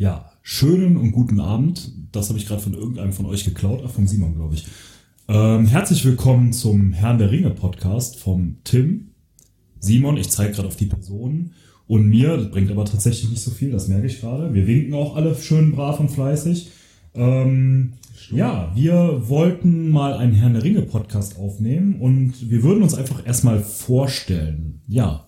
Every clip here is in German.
Ja, schönen und guten Abend. Das habe ich gerade von irgendeinem von euch geklaut, ach, von Simon, glaube ich. Ähm, herzlich willkommen zum Herrn der Ringe Podcast vom Tim. Simon, ich zeige gerade auf die Personen. Und mir, das bringt aber tatsächlich nicht so viel, das merke ich gerade. Wir winken auch alle schön brav und fleißig. Ähm, ja, wir wollten mal einen Herrn der Ringe Podcast aufnehmen und wir würden uns einfach erstmal vorstellen. Ja,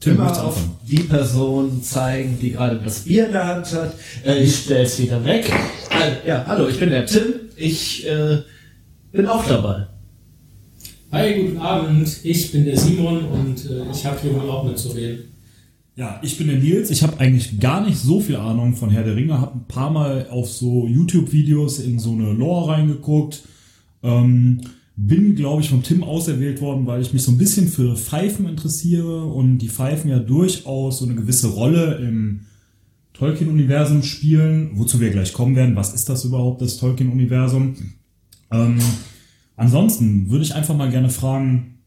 Tim Immer auf die Person zeigen, die gerade das Bier in der Hand hat. Äh, ich stell's wieder weg. Äh, ja, hallo, ich bin der Tim. Ich äh, bin auch dabei. Hi, guten Abend. Ich bin der Simon und äh, ich habe hier wohl auch mitzureden. Ja, ich bin der Nils. Ich habe eigentlich gar nicht so viel Ahnung von Herr der Ringe. Habe ein paar Mal auf so YouTube-Videos in so eine Lore reingeguckt. Ähm, bin, glaube ich, vom Tim auserwählt worden, weil ich mich so ein bisschen für Pfeifen interessiere und die Pfeifen ja durchaus so eine gewisse Rolle im Tolkien-Universum spielen, wozu wir gleich kommen werden. Was ist das überhaupt, das Tolkien-Universum? Ähm, ansonsten würde ich einfach mal gerne fragen,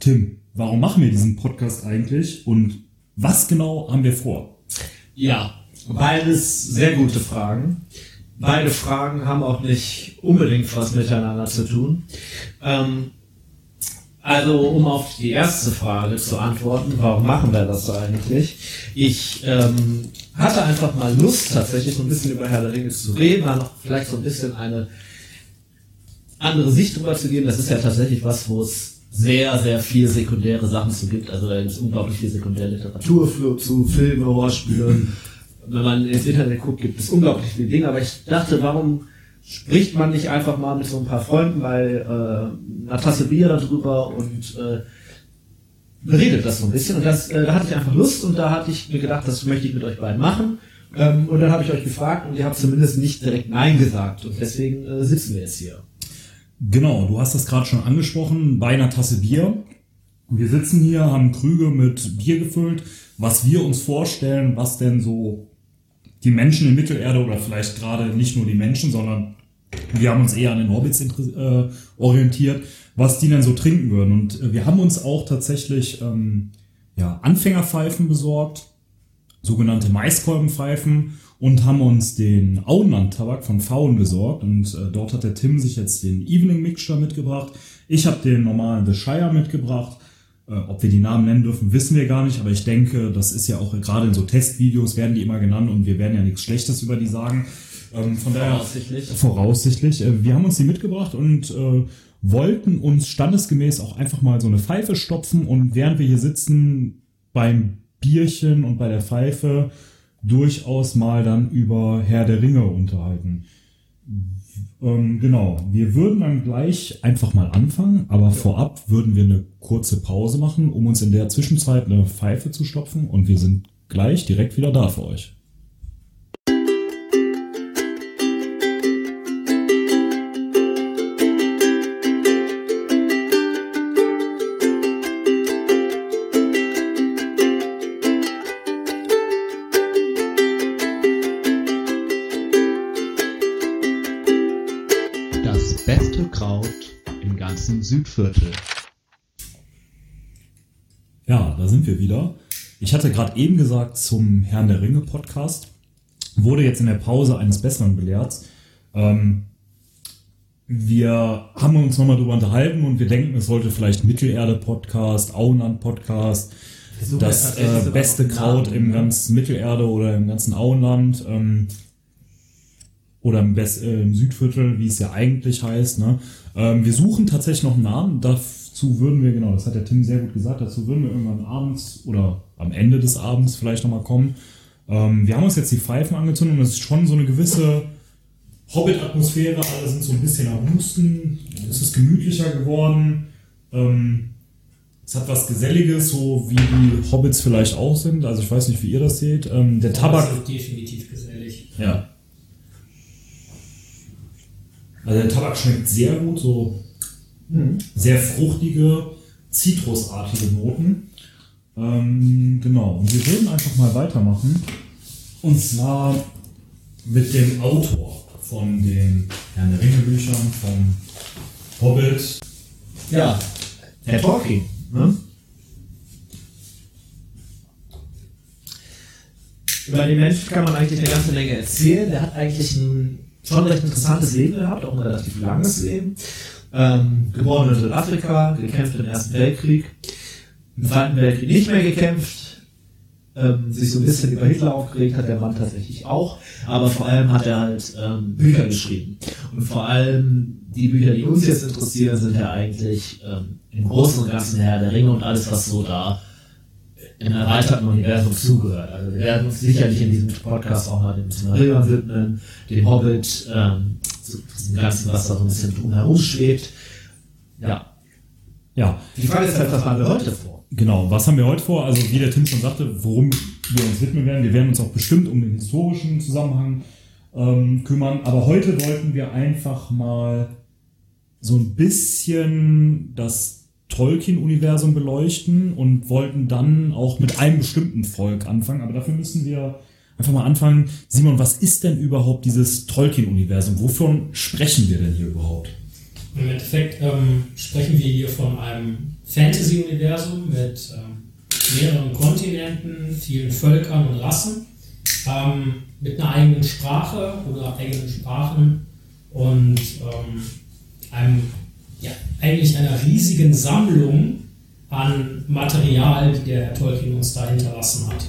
Tim, warum machen wir diesen Podcast eigentlich und was genau haben wir vor? Ja, beides sehr gute Fragen. Beide Fragen haben auch nicht unbedingt was miteinander zu tun. Ähm, also, um auf die erste Frage zu antworten, warum machen wir das eigentlich? Ich ähm, hatte einfach mal Lust, tatsächlich so ein bisschen über Herr der Ringe zu reden, mal noch vielleicht so ein bisschen eine andere Sicht drüber zu geben. Das ist ja tatsächlich was, wo es sehr, sehr viel sekundäre Sachen zu gibt. Also da gibt es unglaublich viel Sekundärliteratur zu Filme, Hörspiele, wenn man ins Internet guckt, gibt es unglaublich viele Dinge, aber ich dachte, warum spricht man nicht einfach mal mit so ein paar Freunden bei äh, einer Tasse Bier darüber und äh, beredet das so ein bisschen. Und das, äh, da hatte ich einfach Lust und da hatte ich mir gedacht, das möchte ich mit euch beiden machen. Ähm, und dann habe ich euch gefragt und ihr habt zumindest nicht direkt Nein gesagt. Und deswegen äh, sitzen wir jetzt hier. Genau, du hast das gerade schon angesprochen, bei einer Tasse Bier. Wir sitzen hier, haben Krüge mit Bier gefüllt, was wir uns vorstellen, was denn so die Menschen in Mittelerde oder vielleicht gerade nicht nur die Menschen, sondern wir haben uns eher an den Hobbits äh, orientiert, was die denn so trinken würden. Und äh, wir haben uns auch tatsächlich ähm, ja, Anfängerpfeifen besorgt, sogenannte Maiskolbenpfeifen und haben uns den Auenland-Tabak von Faun besorgt. Und äh, dort hat der Tim sich jetzt den Evening Mixture mitgebracht. Ich habe den normalen The Shire mitgebracht. Äh, ob wir die Namen nennen dürfen, wissen wir gar nicht, aber ich denke, das ist ja auch gerade in so Testvideos werden die immer genannt und wir werden ja nichts Schlechtes über die sagen. Ähm, von daher voraussichtlich. Voraussichtlich. Äh, wir haben uns die mitgebracht und äh, wollten uns standesgemäß auch einfach mal so eine Pfeife stopfen und während wir hier sitzen beim Bierchen und bei der Pfeife durchaus mal dann über Herr der Ringe unterhalten. Ähm, genau, wir würden dann gleich einfach mal anfangen, aber ja. vorab würden wir eine kurze Pause machen, um uns in der Zwischenzeit eine Pfeife zu stopfen und wir sind gleich direkt wieder da für euch. Wir wieder. Ich hatte gerade eben gesagt zum Herrn der Ringe Podcast, wurde jetzt in der Pause eines Besseren belehrt. Ähm, wir haben uns nochmal darüber unterhalten und wir denken, es sollte vielleicht Mittelerde-Podcast, Auenland-Podcast, das äh, beste Kraut Namen, im ne? ganzen Mittelerde oder im ganzen Auenland. Ähm, oder im, West, äh, im Südviertel, wie es ja eigentlich heißt. Ne? Ähm, wir suchen tatsächlich noch einen Namen. Dazu würden wir, genau, das hat der Tim sehr gut gesagt, dazu würden wir irgendwann abends oder am Ende des Abends vielleicht nochmal kommen. Ähm, wir haben uns jetzt die Pfeifen angezündet und es ist schon so eine gewisse Hobbit-Atmosphäre. Alle sind so ein bisschen am Husten. Es ist gemütlicher geworden. Ähm, es hat was Geselliges, so wie die Hobbits vielleicht auch sind. Also ich weiß nicht, wie ihr das seht. Ähm, der Tabak. Das ist definitiv gesellig. Ja. Also der Tabak schmeckt sehr gut, so mhm. sehr fruchtige, zitrusartige Noten. Ähm, genau, und wir würden einfach mal weitermachen. Und zwar mit dem Autor von den Herrn der Ringe Büchern, vom Hobbit. Ja, Herr Tolkien. Ne? über den Menschen kann man eigentlich eine ganze Menge erzählen. Der hat eigentlich ein schon recht interessantes Leben gehabt, auch ein relativ langes Leben. Ähm, geboren in Südafrika, gekämpft im Ersten Weltkrieg, im Zweiten Weltkrieg nicht mehr gekämpft, ähm, sich so ein bisschen über Hitler aufgeregt hat der Mann tatsächlich auch, aber vor allem hat er halt ähm, Bücher geschrieben. Und vor allem die Bücher, die uns jetzt interessieren, sind ja eigentlich ähm, im Großen und Ganzen Herr der Ringe und alles, was so da im erweiterten Universum zugehört. Also wir werden uns sicherlich in diesem Podcast auch mal dem Silmarillion widmen, dem Hobbit, ähm, zu diesem Ganzen, was da so ein bisschen drumherum schwebt. Ja. Ja. Die Frage ist halt, was haben wir heute vor? Genau, was haben wir heute vor? Also wie der Tim schon sagte, worum wir uns widmen werden. Wir werden uns auch bestimmt um den historischen Zusammenhang ähm, kümmern. Aber heute wollten wir einfach mal so ein bisschen das Tolkien-Universum beleuchten und wollten dann auch mit einem bestimmten Volk anfangen. Aber dafür müssen wir einfach mal anfangen. Simon, was ist denn überhaupt dieses Tolkien-Universum? Wovon sprechen wir denn hier überhaupt? Im Endeffekt ähm, sprechen wir hier von einem Fantasy-Universum mit ähm, mehreren Kontinenten, vielen Völkern und Rassen, ähm, mit einer eigenen Sprache oder eigenen Sprachen und ähm, einem ja, eigentlich einer riesigen Sammlung an Material, die der Herr Tolkien uns da hinterlassen hat.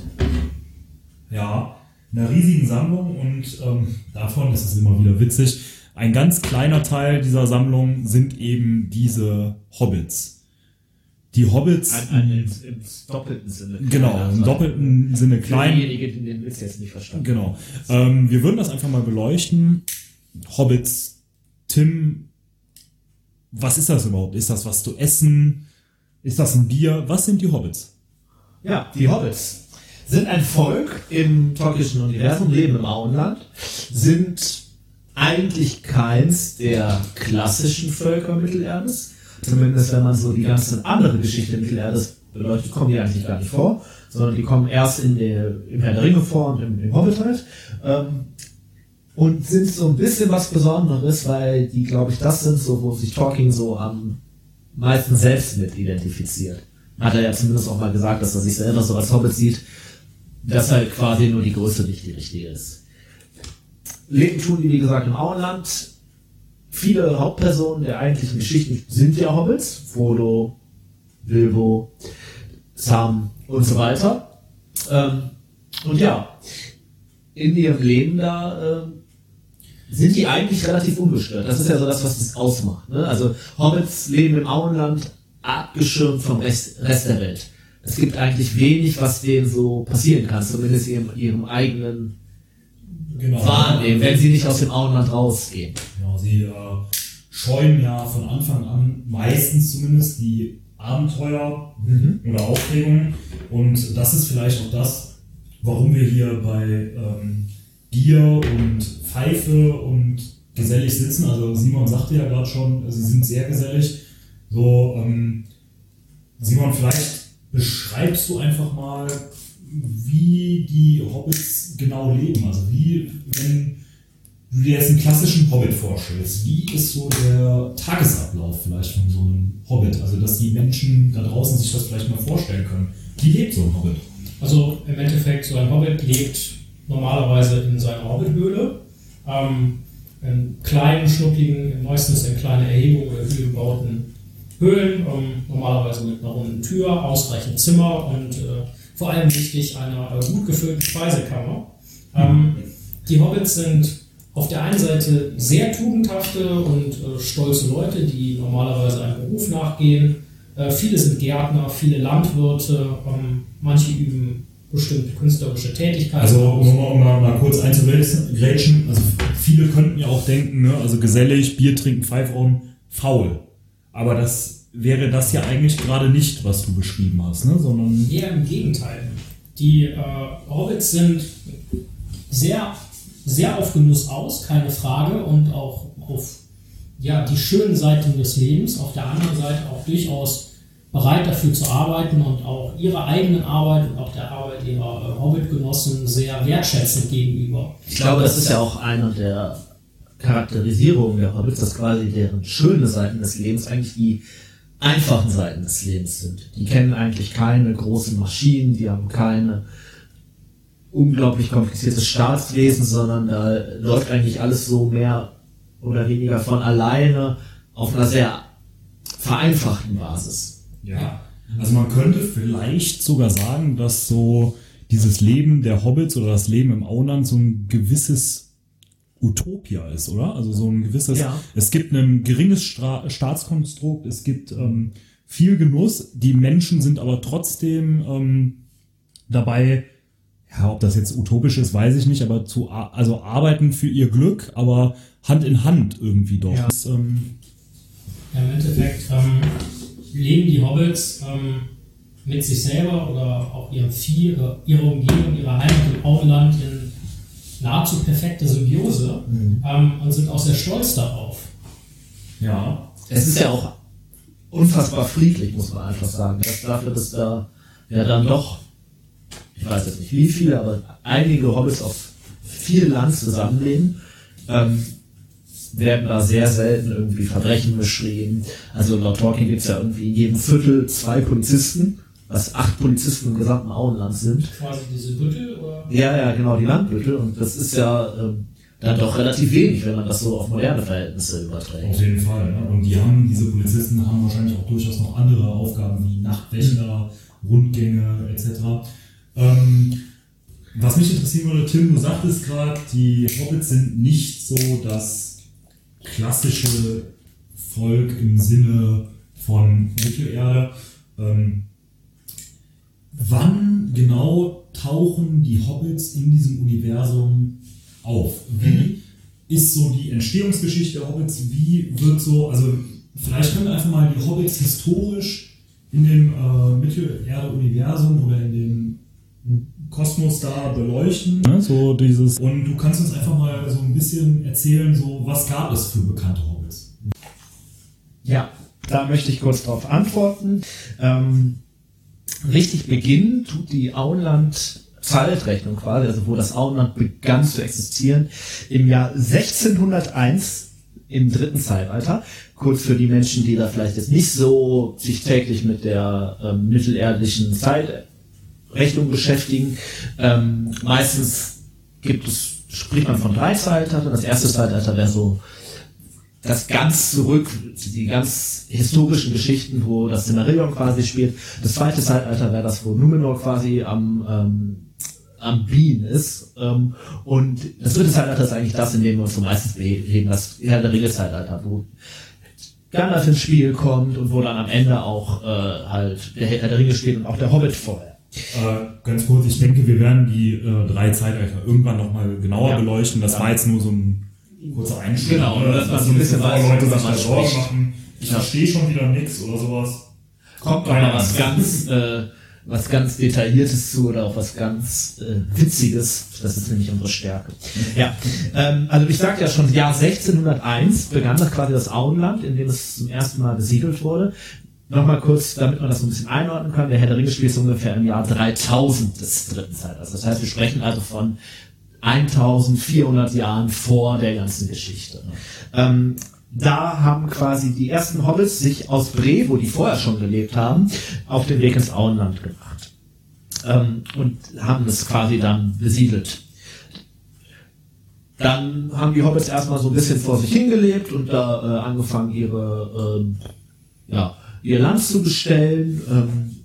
Ja, einer riesigen Sammlung und ähm, davon, das ist immer wieder witzig, ein ganz kleiner Teil dieser Sammlung sind eben diese Hobbits. Die Hobbits. Ein, ein, im, im, doppelten Sinne. Genau, im doppelten Sinne klein. Diejenigen, die den Witz jetzt nicht verstanden Genau. Ähm, wir würden das einfach mal beleuchten. Hobbits, Tim, was ist das überhaupt? Ist das was zu essen? Ist das ein Bier? Was sind die Hobbits? Ja, die Hobbits sind ein Volk im tolkienischen Universum, leben im Auenland, sind eigentlich keins der klassischen Völker Mittelerdes. Zumindest wenn man so die ganze andere Geschichte Mittelerdes beleuchtet, kommen die eigentlich gar nicht vor, sondern die kommen erst in der, im Herr der Ringe vor und im, im Hobbit halt. Ähm, und sind so ein bisschen was Besonderes, weil die, glaube ich, das sind so, wo sich Tolkien so am meisten selbst mit identifiziert. Hat er ja zumindest auch mal gesagt, dass er sich selber so als Hobbit sieht, dass halt quasi nur die Größe nicht die richtige ist. Leben tun die, wie gesagt, im Auenland. Viele Hauptpersonen der eigentlichen Geschichten sind ja Hobbits. Frodo, Bilbo, Sam und so weiter. Ähm, und ja, in ihrem Leben da ähm, sind die eigentlich relativ ungestört. Das ist ja so das, was das ausmacht. Ne? Also Hobbits leben im Auenland abgeschirmt vom Rest, Rest der Welt. Es gibt eigentlich wenig, was denen so passieren kann, zumindest ihrem, ihrem eigenen genau. Wahrnehmen, wenn sie nicht aus dem Auenland rausgehen. Genau, sie äh, scheuen ja von Anfang an meistens zumindest die Abenteuer mhm. oder Aufregungen. Und das ist vielleicht auch das, warum wir hier bei ähm, Bier und Pfeife und gesellig sitzen. Also Simon sagte ja gerade schon, sie sind sehr gesellig. So, ähm, Simon, vielleicht beschreibst du einfach mal, wie die Hobbits genau leben. Also wie, wenn du dir jetzt einen klassischen Hobbit vorstellst, wie ist so der Tagesablauf vielleicht von so einem Hobbit? Also dass die Menschen da draußen sich das vielleicht mal vorstellen können. Wie lebt so ein Hobbit? Also im Endeffekt, so ein Hobbit lebt normalerweise in seiner Hobbithöhle. Ähm, in kleinen, schnuppigen, meistens in kleine Erhebungen oder Höhlen gebauten Höhlen, ähm, normalerweise mit einer runden Tür, ausreichend Zimmer und äh, vor allem wichtig einer äh, gut gefüllten Speisekammer. Ähm, die Hobbits sind auf der einen Seite sehr tugendhafte und äh, stolze Leute, die normalerweise einem Beruf nachgehen. Äh, viele sind Gärtner, viele Landwirte, ähm, manche üben bestimmte künstlerische Tätigkeiten. Also um, um mal, mal kurz einzugrätschen, also viele könnten ja auch denken, ne, also gesellig, Bier trinken, Pfeifrauchen, faul. Aber das wäre das ja eigentlich gerade nicht, was du beschrieben hast, ne? sondern... Eher im Gegenteil. Die äh, Hobbits sind sehr, sehr auf Genuss aus, keine Frage, und auch auf ja, die schönen Seiten des Lebens, auf der anderen Seite auch durchaus bereit dafür zu arbeiten und auch ihrer eigenen Arbeit und auch der Arbeit ihrer äh, Hobbit-Genossen sehr wertschätzend gegenüber. Ich glaube, das ist ja auch einer der Charakterisierungen der Hobbits, dass quasi deren schöne Seiten des Lebens eigentlich die einfachen Seiten des Lebens sind. Die kennen eigentlich keine großen Maschinen, die haben keine unglaublich kompliziertes Staatswesen, sondern da läuft eigentlich alles so mehr oder weniger von alleine auf einer sehr vereinfachten Basis. Ja. Also man könnte vielleicht sogar sagen, dass so dieses Leben der Hobbits oder das Leben im Auenland so ein gewisses Utopia ist, oder? Also so ein gewisses, Ja. es gibt ein geringes Stra Staatskonstrukt, es gibt ähm, viel Genuss, die Menschen sind aber trotzdem ähm, dabei, ja, ob das jetzt utopisch ist, weiß ich nicht, aber zu, also arbeiten für ihr Glück, aber Hand in Hand irgendwie doch. Ja. Das, ähm, Ja, Im Endeffekt ähm, leben die Hobbits ähm, mit sich selber oder auch ihrem Vieh, ihrer Umgebung, ihrer Heimat im Auenland in nahezu perfekter Symbiose ähm, und sind auch sehr stolz darauf. ja. Es ist ja auch unfassbar friedlich, muss man einfach sagen. Das dafür, dass da ja dann doch, ich weiß jetzt nicht wie viele, aber einige Hobbits auf viel Land zusammenleben, ähm, werden da sehr selten irgendwie Verbrechen beschrieben. Also laut Tolkien gibt es ja irgendwie in jedem Viertel zwei Polizisten, was acht Polizisten im gesamten Auenland sind. Quasi diese Büttel oder Ja, ja, genau, die Landbüttel. Und das ist ja ähm, dann doch relativ wenig, wenn man das so auf moderne Verhältnisse überträgt. Auf jeden Fall. Ne? Und die haben, diese Polizisten haben wahrscheinlich auch durchaus noch andere Aufgaben wie Nachtwächter, Rundgänge etc. Ähm, was mich interessieren würde, Tim, du sagtest gerade, die Hobbits sind nicht so das klassische Volk im Sinne von Mittelerde. Ähm, wann genau tauchen die Hobbits in diesem Universum auf? Wie ist so die Entstehungsgeschichte der Hobbits? Wie wird so, also vielleicht können wir einfach mal die Hobbits historisch in dem äh, Mittelerde-Universum oder in dem Kosmos da beleuchten. Ne? So dieses, und du kannst uns einfach mal so ein bisschen erzählen, so was gab es für bekannte Hobbits? Ja, da möchte ich kurz darauf antworten. Ähm, richtig beginnen tut die Auenland Zeitrechnung quasi, also wo das Auenland begann zu existieren, im Jahr 1601 im dritten Zeitalter. Kurz für die Menschen, die da vielleicht jetzt nicht so sich täglich mit der ähm, mittelerdlichen Zeitrechnung beschäftigen. Ähm, meistens gibt es, spricht man von drei Zeitaltern. Das erste Zeitalter wäre so das ganz zurück, die ganz historischen Geschichten, wo das Silmarillion quasi spielt. Das zweite Zeitalter wäre das, wo Numenor quasi am, ähm, am Bienen ist. Ähm, und das dritte Zeitalter ist eigentlich das, in dem wir uns so meistens bewegen, das Herr der Ringe-Zeitalter, wo Gandalf ins Spiel kommt und wo dann am Ende auch äh, halt der Herr der Ringe spielt und auch der Hobbit vorher. Äh, ganz kurz, ich denke, wir werden die äh, drei Zeitalter irgendwann nochmal genauer Ja. beleuchten. Das Ja. war jetzt nur so ein kurzer Einstieg. Genau, ne? nur dass man so ein bisschen weiß, Leute sich da Sorgen machen. Ich Ja. verstehe schon wieder nichts oder sowas. kommt mal was ganz, äh, was ganz Detailliertes zu oder auch was ganz äh, Witziges. Das ist nämlich unsere Stärke. Ja, ähm, also ich sagte ja schon, Jahr 1601 begann das quasi das Auenland, in dem es zum ersten Mal besiedelt wurde. Nochmal kurz, damit man das so ein bisschen einordnen kann, der Herr der Ringe spielt so ungefähr im Jahr 3000 des dritten Zeitalters. Das heißt, wir sprechen also von 1400 Jahren vor der ganzen Geschichte. Ähm, da haben quasi die ersten Hobbits sich aus Bre, wo die vorher schon gelebt haben, auf den Weg ins Auenland gemacht. Ähm, und haben das quasi dann besiedelt. Dann haben die Hobbits erstmal so ein bisschen vor sich hingelebt und da äh, angefangen, ihre, ähm, ja, ihr Land zu bestellen. Ähm,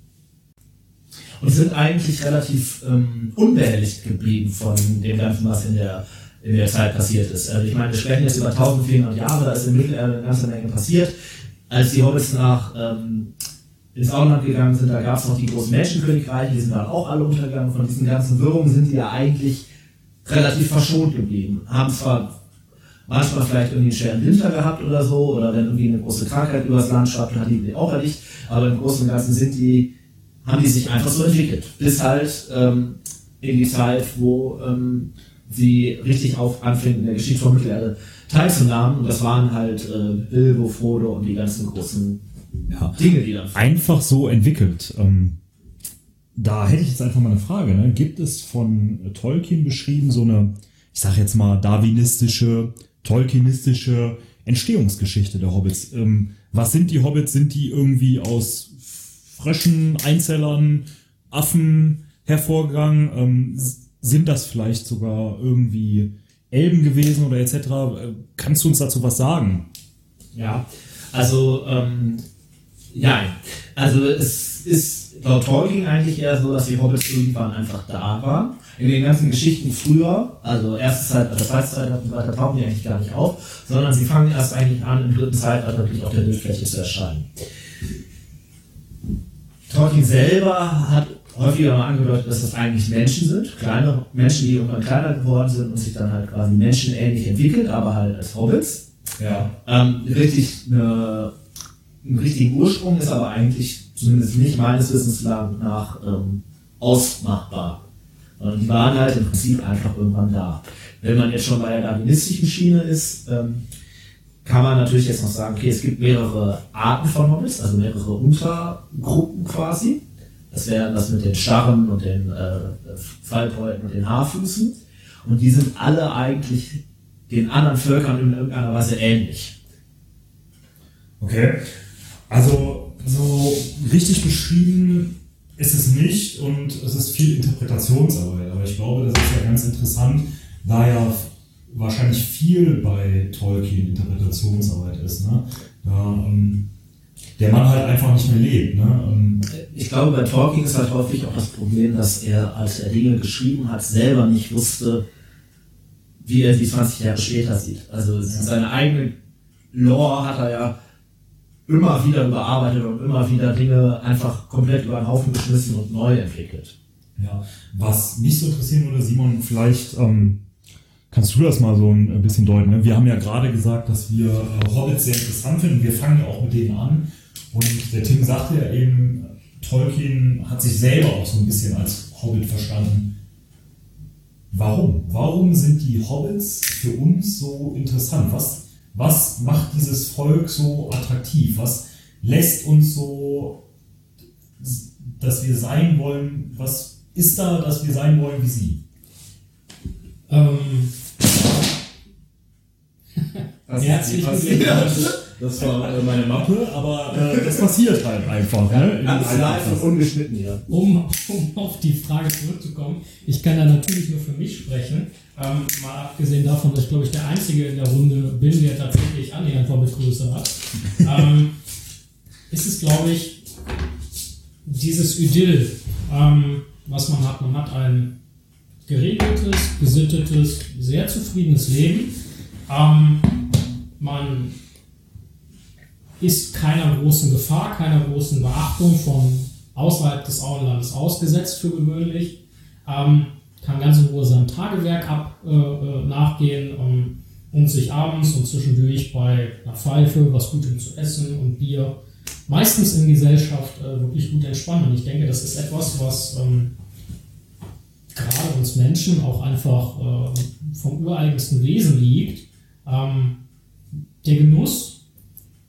und sind eigentlich relativ ähm, unbehelligt geblieben von dem Ganzen, was in der, in der Zeit passiert ist. Also ich meine, wir sprechen jetzt über 1400 Jahre, da ist in Mittelerde eine ganze Menge passiert. Als die Hobbits nach ähm, ins Auenland gegangen sind, da gab es noch die großen Menschenkönigreiche, die sind dann auch alle untergegangen. Von diesen ganzen Wirrungen sind die ja eigentlich relativ verschont geblieben. Haben zwar manchmal vielleicht irgendwie einen schweren Winter gehabt oder so, oder wenn irgendwie eine große Krankheit übers Land schwappt, hat die auch erwischt, aber im Großen und Ganzen sind die, haben die sich einfach so entwickelt. Bis halt ähm, in die Zeit, wo ähm, sie richtig auf anfingen, in der Geschichte von Mittelerde teilzunehmen. Und das waren halt äh, Bilbo, Frodo und die ganzen großen Ja. Dinge, die dann Einfach so entwickelt. Ähm, da hätte ich jetzt einfach mal eine Frage. Ne? Gibt es von Tolkien beschrieben so eine, ich sag jetzt mal, darwinistische, tolkienistische Entstehungsgeschichte der Hobbits? Ähm, was sind die Hobbits? Sind die irgendwie aus Fröschen, Einzellern, Affen hervorgegangen? Ähm, sind das vielleicht sogar irgendwie Elben gewesen oder etc.? Äh, kannst du uns dazu was sagen? Ja, also ähm, ja, also es ist laut Tolkien eigentlich eher so, dass die Hobbits irgendwann einfach da waren. In den ganzen Geschichten früher, also erste Zeitalter, zweite Zeitalter und weiter, tauchen die eigentlich gar nicht auf, sondern sie fangen erst eigentlich an, im dritten Zeitalter wirklich auf der Bildfläche zu erscheinen. Tolkien selber hat häufiger mal angedeutet, dass das eigentlich Menschen sind, kleine Menschen, die irgendwann kleiner geworden sind und sich dann halt quasi menschenähnlich entwickelt, aber halt als Hobbits. Ja. Ähm, richtig eine, einen richtigen Ursprung ist aber eigentlich zumindest nicht meines Wissens nach ähm, ausmachbar. Und die waren halt im Prinzip einfach irgendwann da. Wenn man jetzt schon bei der darwinistischen Schiene ist, ähm, kann man natürlich jetzt noch sagen, okay, es gibt mehrere Arten von Hobbits, also mehrere Untergruppen quasi. Das wären das mit den Starren und den äh, Fallbräuten und den Haarfüßen. Und die sind alle eigentlich den anderen Völkern in irgendeiner Weise ähnlich. Okay. Also, so richtig beschrieben ist es nicht und es ist viel Interpretationsarbeit. Aber ich glaube, das ist ja ganz interessant, da ja wahrscheinlich viel bei Tolkien Interpretationsarbeit ist. Ne? Da, ähm, der Mann halt einfach nicht mehr lebt. Ne? Ähm, ich glaube, bei Tolkien ist halt häufig auch das Problem, dass er, als er Dinge geschrieben hat, selber nicht wusste, wie er die 20 Jahre später sieht. Also seine eigene Lore hat er ja immer wieder überarbeitet und immer wieder Dinge einfach komplett über den Haufen geschmissen und neu entwickelt. Ja, was mich so interessieren würde, Simon, vielleicht ähm, kannst du das mal so ein bisschen deuten. Ne? Wir haben ja gerade gesagt, dass wir äh, Hobbits sehr interessant finden. Wir fangen ja auch mit denen an. Und der Tim sagte ja eben, Tolkien hat sich selber auch so ein bisschen als Hobbit verstanden. Warum? Warum sind die Hobbits für uns so interessant? Was, was macht dieses Volk so attraktiv? Was lässt uns so, dass wir sein wollen? Was ist da, dass wir sein wollen wie sie? Ähm. Herzlich willkommen. Das war äh, meine Mappe, aber äh, das passiert halt einfach. Ne? Ganz live und ungeschnitten hier. Um, um auf die Frage zurückzukommen, ich kann da natürlich nur für mich sprechen. Ähm, mal abgesehen davon, dass ich glaube ich der Einzige in der Runde bin, der tatsächlich annähernd Hobbitgröße hat, ähm, ist es glaube ich dieses Idyll, ähm, was man hat. Man hat ein geregeltes, gesittetes, sehr zufriedenes Leben. Ähm, man ist keiner großen Gefahr, keiner großen Beachtung von außerhalb des Auenlandes ausgesetzt für gewöhnlich, ähm, kann ganz in Ruhe seinem Tagewerk ab, äh, äh nachgehen ähm, und sich abends und zwischendurch bei einer Pfeife, was Gutem zu essen und Bier, meistens in Gesellschaft äh, wirklich gut entspannen. Ich denke, das ist etwas, was ähm, gerade uns Menschen auch einfach äh, vom ureigensten Wesen liegt. Ähm, der Genuss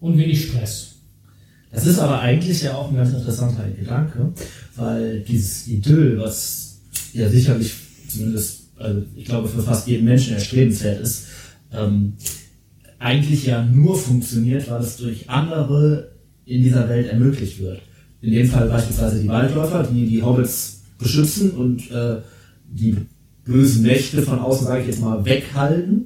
und wenig Stress. Das ist aber eigentlich ja auch ein ganz interessanter Gedanke, weil dieses Idyll, was ja sicherlich zumindest, also ich glaube für fast jeden Menschen erstrebenswert ist, ähm, eigentlich ja nur funktioniert, weil es durch andere in dieser Welt ermöglicht wird. In dem Fall beispielsweise die Waldläufer, die die Hobbits beschützen und äh, die bösen Mächte von außen, sage ich jetzt mal, weghalten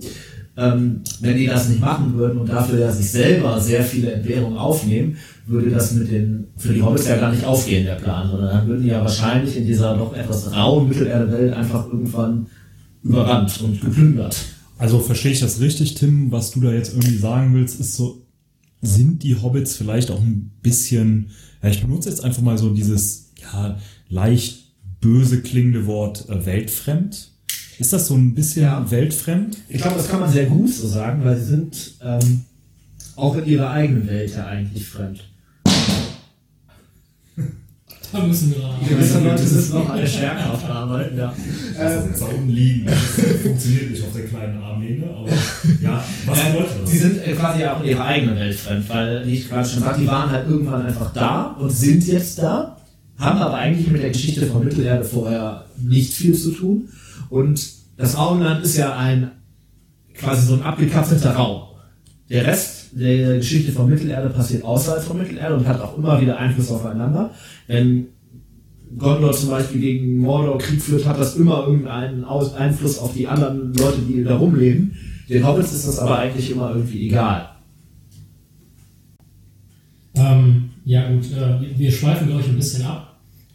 ähm, wenn die das nicht machen würden und dafür ja sich selber sehr viele Entbehrungen aufnehmen, würde das mit den, für die Hobbits ja gar nicht aufgehen, der Plan, sondern dann würden die ja wahrscheinlich in dieser doch etwas rauen Mittelerde-Welt einfach irgendwann überrannt und geplündert. Also verstehe ich das richtig, Tim, was du da jetzt irgendwie sagen willst, ist so, sind die Hobbits vielleicht auch ein bisschen, ja, ich benutze jetzt einfach mal so dieses, ja, leicht böse klingende Wort äh, weltfremd? Ist das so ein bisschen ja. weltfremd? Ich glaube, das kann man sehr gut so sagen, weil sie sind ähm, auch in ihrer eigenen Welt ja eigentlich fremd. Da müssen wir Die gewissen Leute müssen noch alle schwerkraft arbeiten, ja. Also ähm, liegen. Das funktioniert nicht auf der kleinen Armlänge, aber ja, was äh, bedeutet das? Die sind quasi auch in ihrer eigenen Welt fremd, weil, wie ich gerade schon sagte, die waren halt irgendwann einfach da und sind jetzt da, haben aber eigentlich mit der Geschichte von Mittelerde vorher nicht viel zu tun und das Auenland ist ja ein quasi so ein abgekapselter Raum. Der Rest der Geschichte von Mittelerde passiert außerhalb von Mittelerde und hat auch immer wieder Einfluss aufeinander. Wenn Gondor zum Beispiel gegen Mordor Krieg führt, hat das immer irgendeinen Einfluss auf die anderen Leute, die da rumleben. Den Hobbits ist das aber eigentlich immer irgendwie egal. Ähm, ja gut, äh, wir schweifen, glaube ich, ein bisschen ab.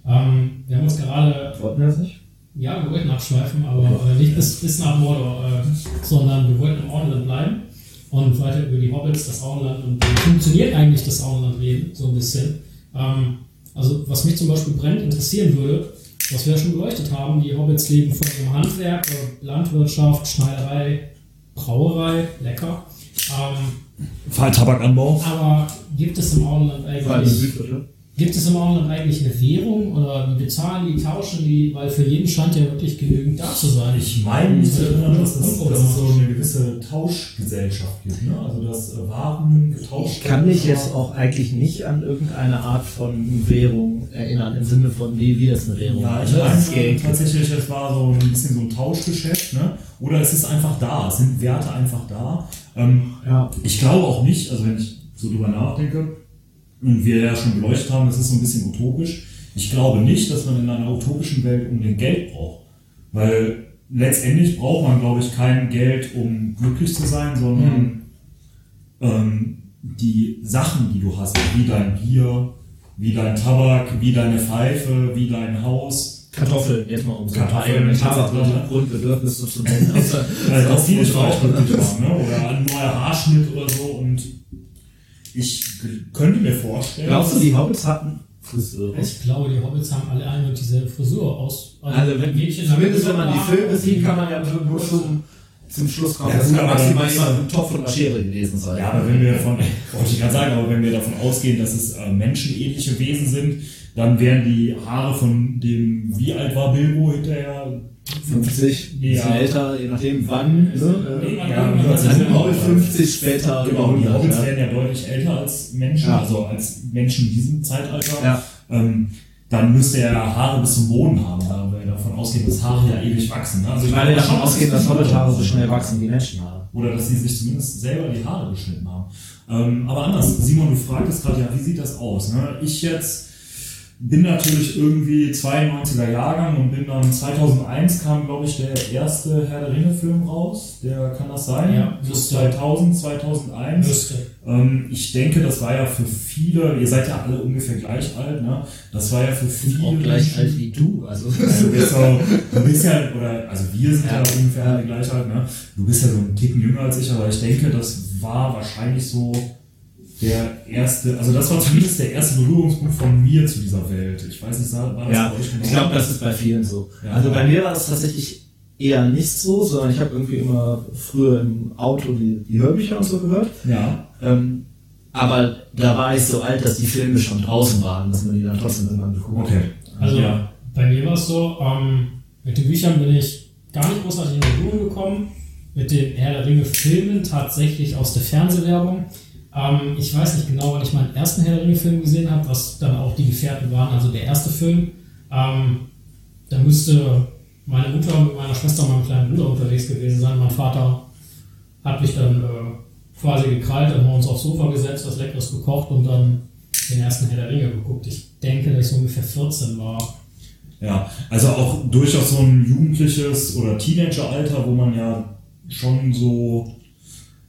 Ähm, wir haben uns gerade, Wollten wir das nicht? ja, wir wollten abschweifen, aber äh, nicht bis, bis nach Mordor, äh, sondern wir wollten im Auenland bleiben und weiter über die Hobbits, das Auenland und wie funktioniert eigentlich das Auenland reden, so ein bisschen. Ähm, also was mich zum Beispiel brennend interessieren würde, was wir ja schon beleuchtet haben, die Hobbits leben von ihrem Handwerk, äh, Landwirtschaft, Schneiderei, Brauerei, lecker. Ähm, Fall Tabakanbau. aber gibt es im Auenland eigentlich, Südviertel. Gibt es im Auenland eigentlich eine Währung oder die bezahlen die, tauschen die, weil für jeden scheint ja wirklich genügend da zu sein. Ich meine, mich zu erinnern, dass es, dass es so eine gewisse Tauschgesellschaft gibt. Ne? Also, dass äh, Waren getauscht Ich kann mich werden. jetzt auch eigentlich nicht an irgendeine Art von Währung erinnern, im Sinne von, wie, wie das eine Währung Ja, ich meine Das Geld. tatsächlich, es war so ein bisschen so ein Tauschgeschäft, ne? Oder es ist einfach da, es sind Werte einfach da. Ähm, Ja. ich glaube auch nicht, also wenn ich so drüber nachdenke, und wir ja schon beleuchtet haben, das ist so ein bisschen utopisch. Ich glaube nicht, dass man in einer utopischen Welt unbedingt Geld braucht. Weil letztendlich braucht man, glaube ich, kein Geld, um glücklich zu sein, sondern ähm, die Sachen, die du hast, wie dein Bier, wie dein Tabak, wie deine Pfeife, wie dein Haus, Kartoffeln, jetzt mal um paar Kartoffeln, elementare etc. Grundbedürfnisse zu nennen. Also das viele glücklich machen, ne? oder ein neuer Haarschnitt oder so. Und ich könnte mir vorstellen, Glaubst du, die Hobbits hatten Friseure? Ich glaube, die Hobbits haben alle eine und dieselbe Frisur aus. Also, wenn, Mädchen zumindest wenn man die. Filme sieht, kann man ja nur zum, zum Schluss kommen. Ja, das kann maximal jemand mit Topf und einer Schere gewesen sein. Ja, aber wenn wir von, wollte ich gerade sagen, aber wenn wir davon ausgehen, dass es äh, menschenähnliche Wesen sind, dann wären die Haare von dem, wie alt war Bilbo hinterher? 50, ein bisschen Ja. älter, je nachdem wann. Ne? Ja, Ja, Also ein Hobbit 50, später über Genau, die 100. Hobbits ja. werden ja deutlich älter als Menschen, Ja. also als Menschen in diesem Zeitalter. Ja. Ähm, dann müsste er Haare bis zum Boden haben, da wir davon ausgehen, dass Haare ja ewig wachsen. Ne? Also Ich meine, davon ausgehen, dass Hobbithaare so schnell wachsen wie Menschenhaare. Oder dass sie sich zumindest selber die Haare geschnitten haben. Ähm, aber anders, Simon, du fragtest gerade, ja, wie sieht das aus? Ne? Ich jetzt bin natürlich irgendwie 92er Jahrgang und bin dann 2001 kam, glaube ich, der erste Herr der Ringe Film raus. Der kann das sein? Ja, müsste. 2000, 2001. Müsste. Ähm, ich denke, das war ja für viele, ihr seid ja alle ungefähr gleich alt, ne? Das war ja für viele. Auch gleich alt wie du. Also, also du bist, so, du bist ja, oder, also wir sind ja, Ja. ungefähr alle gleich alt, ne? Du bist ja so ein Ticken jünger als ich, aber ich denke, das war wahrscheinlich so der erste, also das war zumindest der erste Berührungspunkt von mir zu dieser Welt. Ich weiß nicht, war das ja, bei euch ich glaube, das ist bei vielen so. Ja. Also bei mir war es tatsächlich eher nicht so, sondern ich habe irgendwie immer früher im Auto die, die Hörbücher und so gehört. Ja, Ähm, aber da war ich so alt, dass die Filme schon draußen waren, dass man die dann trotzdem irgendwann geguckt okay. Also ja. bei mir war es so, ähm, mit den Büchern bin ich gar nicht großartig in Berührung gekommen. Mit den Herr der Ringe Filmen tatsächlich aus der Fernsehwerbung. Ähm, ich weiß nicht genau, wann ich meinen ersten Herr der Ringe Film gesehen habe, was dann auch die Gefährten waren, also der erste Film. Ähm, da müsste meine Mutter mit meiner Schwester und meinem kleinen Bruder unterwegs gewesen sein. Mein Vater hat mich dann äh, quasi gekrallt, dann haben wir uns aufs Sofa gesetzt, was Leckeres gekocht und dann den ersten Herr der Ringe geguckt. Ich denke, dass ich so ungefähr 14 war. Ja, also auch durchaus so ein jugendliches oder Teenageralter, wo man ja schon so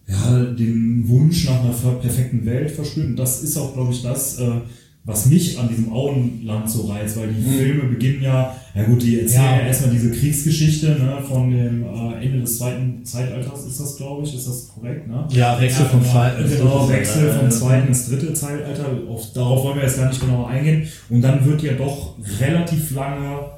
ja, den Wunsch nach einer perfekten Welt verspürt. Und das ist auch, glaube ich, das, äh, was mich an diesem Auenland so reizt, weil die Filme beginnen ja, ja gut, die erzählen ja, Ja. erstmal diese Kriegsgeschichte ne, von dem äh, Ende des zweiten Zeitalters, ist das, glaube ich, ist das korrekt, ne? Ja, Wechsel Ja, vom zweiten. Genau, Wechsel vom Äh, zweiten ins dritte Zeitalter. Auf, darauf wollen wir jetzt gar nicht genauer eingehen. Und dann wird ja doch relativ lange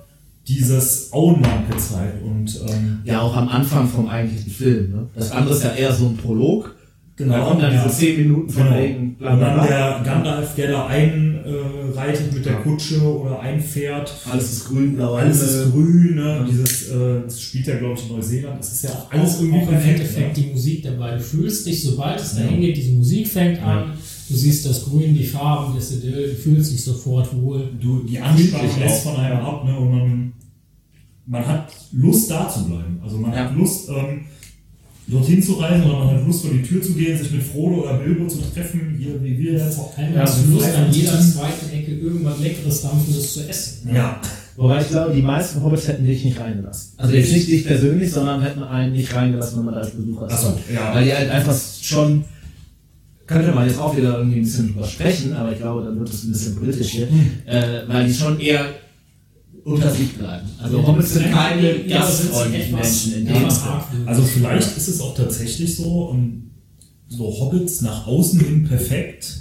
dieses Auenland gezeigt. Und ähm, Ja, auch am Anfang vom eigentlichen Film. Ne? Das andere ist ja eher so ein Prolog. Genau, kommen dann ja. diese 10 Minuten von genau. wegen bla Und bla dann bla. der Gandalf, der da einreitet mit der Ja. Kutsche oder einfährt. Alles ist grün, blau, Alles ist grün, ne? Ja. Dieses, äh, das spielt ja, glaube ich, in Neuseeland. Das ist ja alles auch, irgendwie auch im. Endeffekt ne? die Musik dabei. Du fühlst dich, sobald es Ja. dahin geht, diese Musik fängt Ja. an, du siehst das Grün, die Farben, das Idyll, du fühlst dich sofort wohl. Du, die Anspannung Bildlich lässt auch. von einem ab, ne? Und man, man hat Lust da zu bleiben. Also man Ja. hat Lust, ähm, dorthin zu reisen oder man hat Lust vor die Tür zu gehen, sich mit Frodo oder Bilbo zu treffen, hier wie wir jetzt. Keiner Ja, hat Lust, vielleicht an jeder zweiten Ecke irgendwas Leckeres, Dampfendes zu essen. Ja. Wobei ich glaube, die meisten Hobbits hätten dich nicht reingelassen. Also jetzt nicht dich persönlich, sondern hätten einen nicht reingelassen, wenn man da als Besucher ist. Ach so, ja. Weil die halt einfach schon, könnte man jetzt auch wieder irgendwie ein bisschen drüber sprechen, aber ich glaube, dann wird es ein bisschen politisch hier, äh, weil die schon eher unter sich bleiben. Also Hobbits sind keine Ja, gastfreundlichen Menschen in dem argwöhnisch. Also vielleicht ist es auch tatsächlich so, um, so Hobbits nach außen hin perfekt,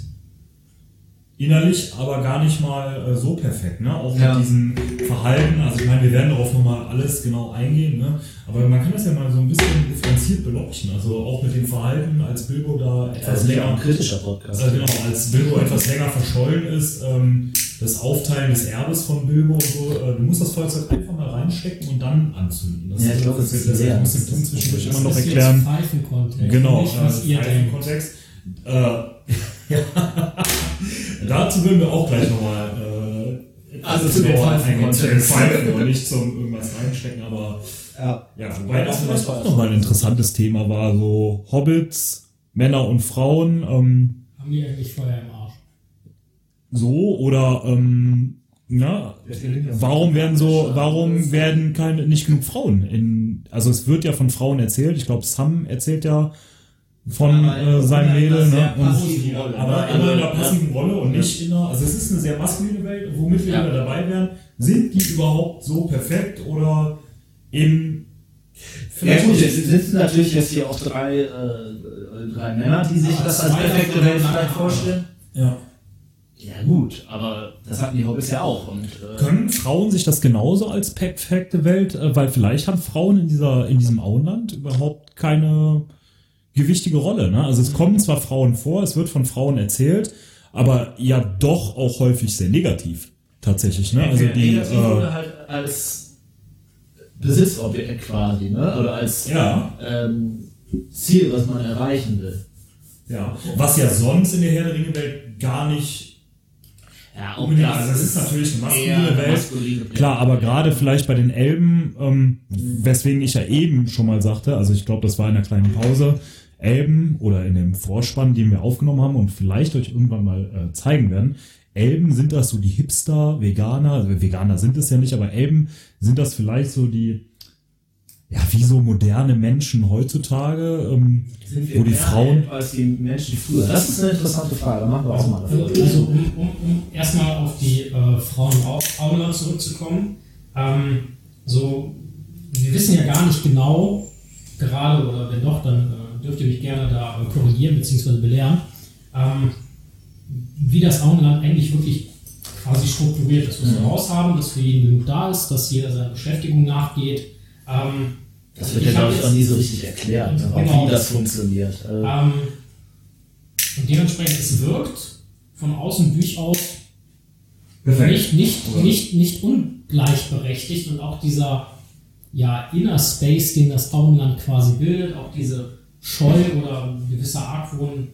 innerlich aber gar nicht mal äh, so perfekt, ne? Auch Ja. mit diesem Verhalten, also ich meine, wir werden darauf nochmal alles genau eingehen, ne? Aber man kann das ja mal so ein bisschen differenziert beleuchten, also auch mit dem Verhalten, als Bilbo da etwas ja länger ein kritischer Podcast. also genau, als Bilbo etwas länger verschollen ist, ähm, das Aufteilen des Erbes von Bilbo und so, äh, du musst das Feuerzeug einfach mal reinstecken und dann anzünden. Das Ja, ich glaube, das ist das leer. muss ich Tim zwischendurch immer noch erklären. Pfeifenkontext, Genau, äh, ihr im denkt. Kontext. Äh, ja. Dazu würden wir auch gleich nochmal äh, Also zu den Pfeifen- zu den. Pfeifen und nicht zum irgendwas reinstecken, aber Ja. ja, wobei das vielleicht auch nochmal ein interessantes Thema war, so Hobbits, Männer und Frauen, ähm, Haben die eigentlich Feuer im Arsch? so oder ähm, ja, warum werden so, warum werden keine nicht genug Frauen in also es wird ja von Frauen erzählt, ich glaube Sam erzählt ja von äh, in seinem Mädel, ne? Und, Rolle, aber immer in einer passiven Rolle und nicht in einer, also es ist eine sehr maskuline Welt, womit wir Ja. wieder dabei wären, sind die überhaupt so perfekt oder eben Ja gut, es sitzen natürlich jetzt hier auch drei, äh, drei Männer, die sich das als perfekte Welt vielleicht vorstellen. ja. Ja gut, aber das hatten die Hobbits ja auch. Und, äh, Können Frauen sich das genauso als perfekte Welt, äh, weil vielleicht haben Frauen in dieser, in diesem Auenland überhaupt keine gewichtige Rolle, ne? Also es kommen zwar Frauen vor, es wird von Frauen erzählt, aber ja doch auch häufig sehr negativ, tatsächlich, ne? Also die, Negativ äh, halt als Besitzobjekt quasi, ne? Oder als ja, ähm, Ziel, was man erreichen will. ja, was ja sonst in der Herr der Ringe Welt gar nicht Ja, unbedingt, also es ist natürlich eine maskuline Welt, maskuline. Klar, aber gerade vielleicht bei den Elben, ähm, weswegen ich ja eben schon mal sagte, also ich glaube, das war in der kleinen Pause, Elben oder in dem Vorspann, den wir aufgenommen haben und vielleicht euch irgendwann mal äh, zeigen werden. Elben sind das so die Hipster, Veganer, also Veganer sind es ja nicht, aber Elben sind das vielleicht so die, ja, wie so moderne Menschen heutzutage, ähm, Sind wo die mehr Frauen, als die Menschen früher? Das ist eine interessante Frage, da machen wir auch mal eine Folge. Also um, um, um erstmal auf die äh, Frauen im Au- Auenland zurückzukommen. Ähm, so, wir wissen ja gar nicht genau, gerade oder wenn doch, dann äh, dürft ihr mich gerne da äh, korrigieren bzw. belehren, ähm, wie das Auenland eigentlich wirklich quasi strukturiert ist. Was wir raus haben, dass für jeden genug da ist, dass jeder seiner Beschäftigung nachgeht. Ähm, Das wird ja, glaube ich, auch nie so richtig erklärt, ne? Genau. wie das funktioniert. Äh, Ähm, und dementsprechend, es wirkt von außen durchaus nicht, nicht, nicht, nicht ungleichberechtigt und auch dieser ja, Inner Space, den das Auenland quasi bildet, auch diese Scheu oder gewisser Argwohn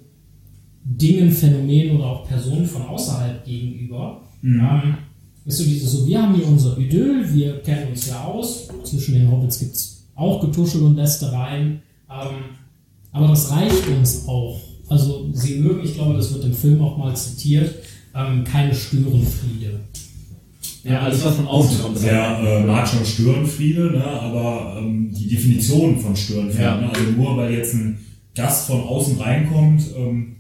Dingen, Phänomenen oder auch Personen von außerhalb gegenüber. Ähm, ist so dieses so, wir haben hier unser Idyll, wir kennen uns ja aus, zwischen den Hobbits gibt es auch Getuschel und Lästereien, ähm, aber das reicht uns auch. Also sie mögen, ich glaube, das wird im Film auch mal zitiert, ähm, keine Störenfriede. Ja, alles, was von außen kommt. der äh, mag schon Störenfriede, ne, aber ähm, die Definition von Störenfriede, Ja. ne, also nur weil jetzt ein Gast von außen reinkommt, ähm,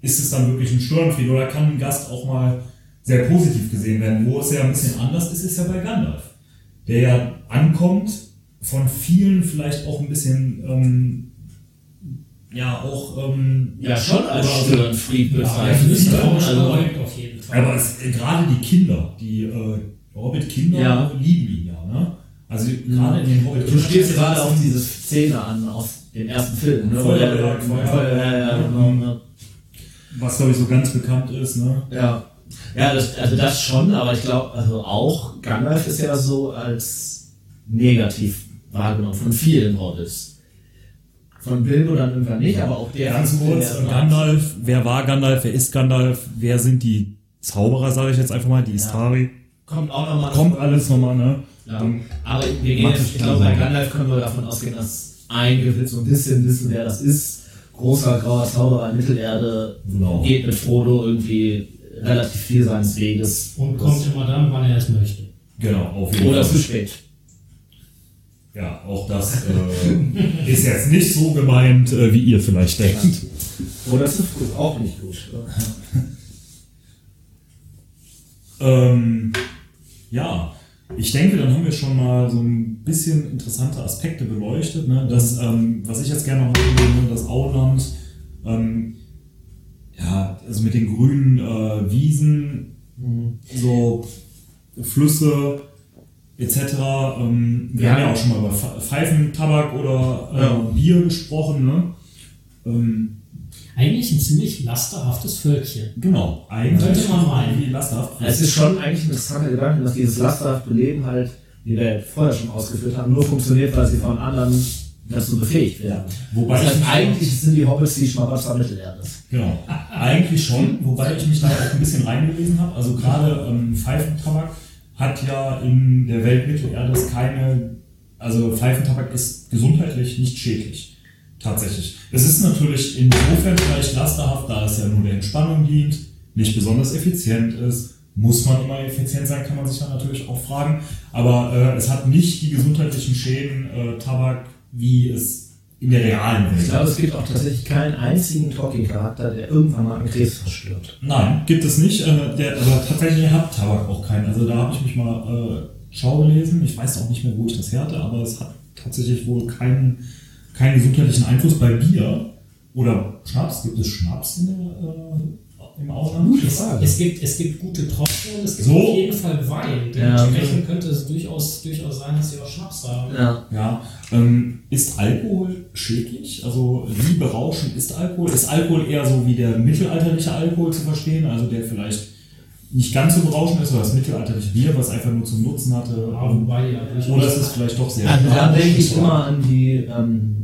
ist es dann wirklich ein Störenfriede oder kann ein Gast auch mal sehr positiv gesehen werden. Wo es ja ein bisschen anders ist, ist ja bei Gandalf, der ja ankommt, von vielen vielleicht auch ein bisschen, ähm, ja, auch, ähm, ja, schon als Störenfried Ja, bezeichnet. das ist ne? Also, auf jeden Fall. Aber es, gerade die Kinder, die äh, Hobbit-Kinder Ja. lieben ihn ja, ne? Also gerade in den hobbit du stehst gerade auf diese Szene an aus dem ersten Film. Ne? Feuerwerk, Feuerwerk. Ja, ja, genau, ne? was glaube ich so ganz bekannt ist, ne? Ja, ja das, also das schon, aber ich glaube, also auch Gandalf ist ja so als negativ wahrgenommen von vielen Hobbits. Von Bilbo dann irgendwann nicht, aber auch der. Ganz kurz, Gandalf, wer war Gandalf, wer ist Gandalf, wer sind die Zauberer, sage ich jetzt einfach mal, die Istari. kommt auch nochmal. Kommt alles nochmal, ne? Ja. Ähm, Aber wir gehen jetzt, ich glaube, bei. Gandalf können wir davon ausgehen, dass einige so ein bisschen wissen, wer das ist. Großer grauer Zauberer in Mittelerde Genau. geht mit Frodo irgendwie relativ viel seines Weges. Und kommt immer dann, wann er es möchte. Genau, auf jeden Oder Fall. zu spät. Ja, auch das äh, ist jetzt nicht so gemeint, äh, wie ihr vielleicht denkt. Oder zu früh. Auch nicht gut. Ähm, ja, ich denke, dann haben wir schon mal so ein bisschen interessante Aspekte beleuchtet. Ne? Das, ähm, was ich jetzt gerne noch würde, ne, das Auenland, ähm, ja, also mit den grünen äh, Wiesen, so Flüsse etc. Ähm, wir Ja. haben ja auch schon mal über Pfe- Pfeifen, Tabak oder äh, Ja. Bier gesprochen. Ne? Ähm, Eigentlich ein ziemlich lasterhaftes Völkchen. genau, eigentlich Könnte man meinen. wie lasthaft. Es ist schon eigentlich ein interessanter Gedanke, dass dieses lasterhafte Leben halt, wie wir vorher schon ausgeführt haben, nur funktioniert, weil sie von anderen dazu befähigt werden. Wobei das heißt, ich mich- eigentlich sind die Hobbits die Schmarotzer Mittelerdes. Genau, eigentlich schon, wobei ich mich da auch ein bisschen reingelesen habe. Also gerade ähm, Pfeifentabak hat ja in der Welt Mittelerdes keine, also Pfeifentabak ist gesundheitlich nicht schädlich. Tatsächlich. Es ist natürlich insofern vielleicht lasterhaft, da es ja nur der Entspannung dient, nicht besonders effizient ist. Muss man immer effizient sein, kann man sich dann natürlich auch fragen. Aber äh, es hat nicht die gesundheitlichen Schäden äh, Tabak, wie es in der realen Welt Ich glaube, es gibt auch tatsächlich keinen einzigen Tolkien-Charakter, der irgendwann mal an Krebs verstirbt. Nein, gibt es nicht. Äh, der, aber tatsächlich hat Tabak auch keinen. Also da habe ich mich mal äh, schau gelesen. Ich weiß auch nicht mehr, wo ich das her hatte, aber es hat tatsächlich wohl keinen, keinen gesundheitlichen Einfluss bei Bier oder Schnaps. Gibt es Schnaps in der, äh, im Ausland? Gute Frage. Es gibt, es gibt gute Tropfen und es gibt So. auf jeden Fall Wein. Ja. Dementsprechend könnte es durchaus, durchaus sein, dass sie auch Schnaps haben. Ja. Ja. Ähm, ist Alkohol schädlich? Also wie berauschend ist Alkohol? Ist Alkohol eher so wie der mittelalterliche Alkohol zu verstehen? Also der vielleicht nicht ganz so berauschend ist oder das mittelalterliche Bier, was einfach nur zum Nutzen hatte? Ja, wobei ja Oder ist es vielleicht doch sehr Also da denke ich immer an die, ähm, äh,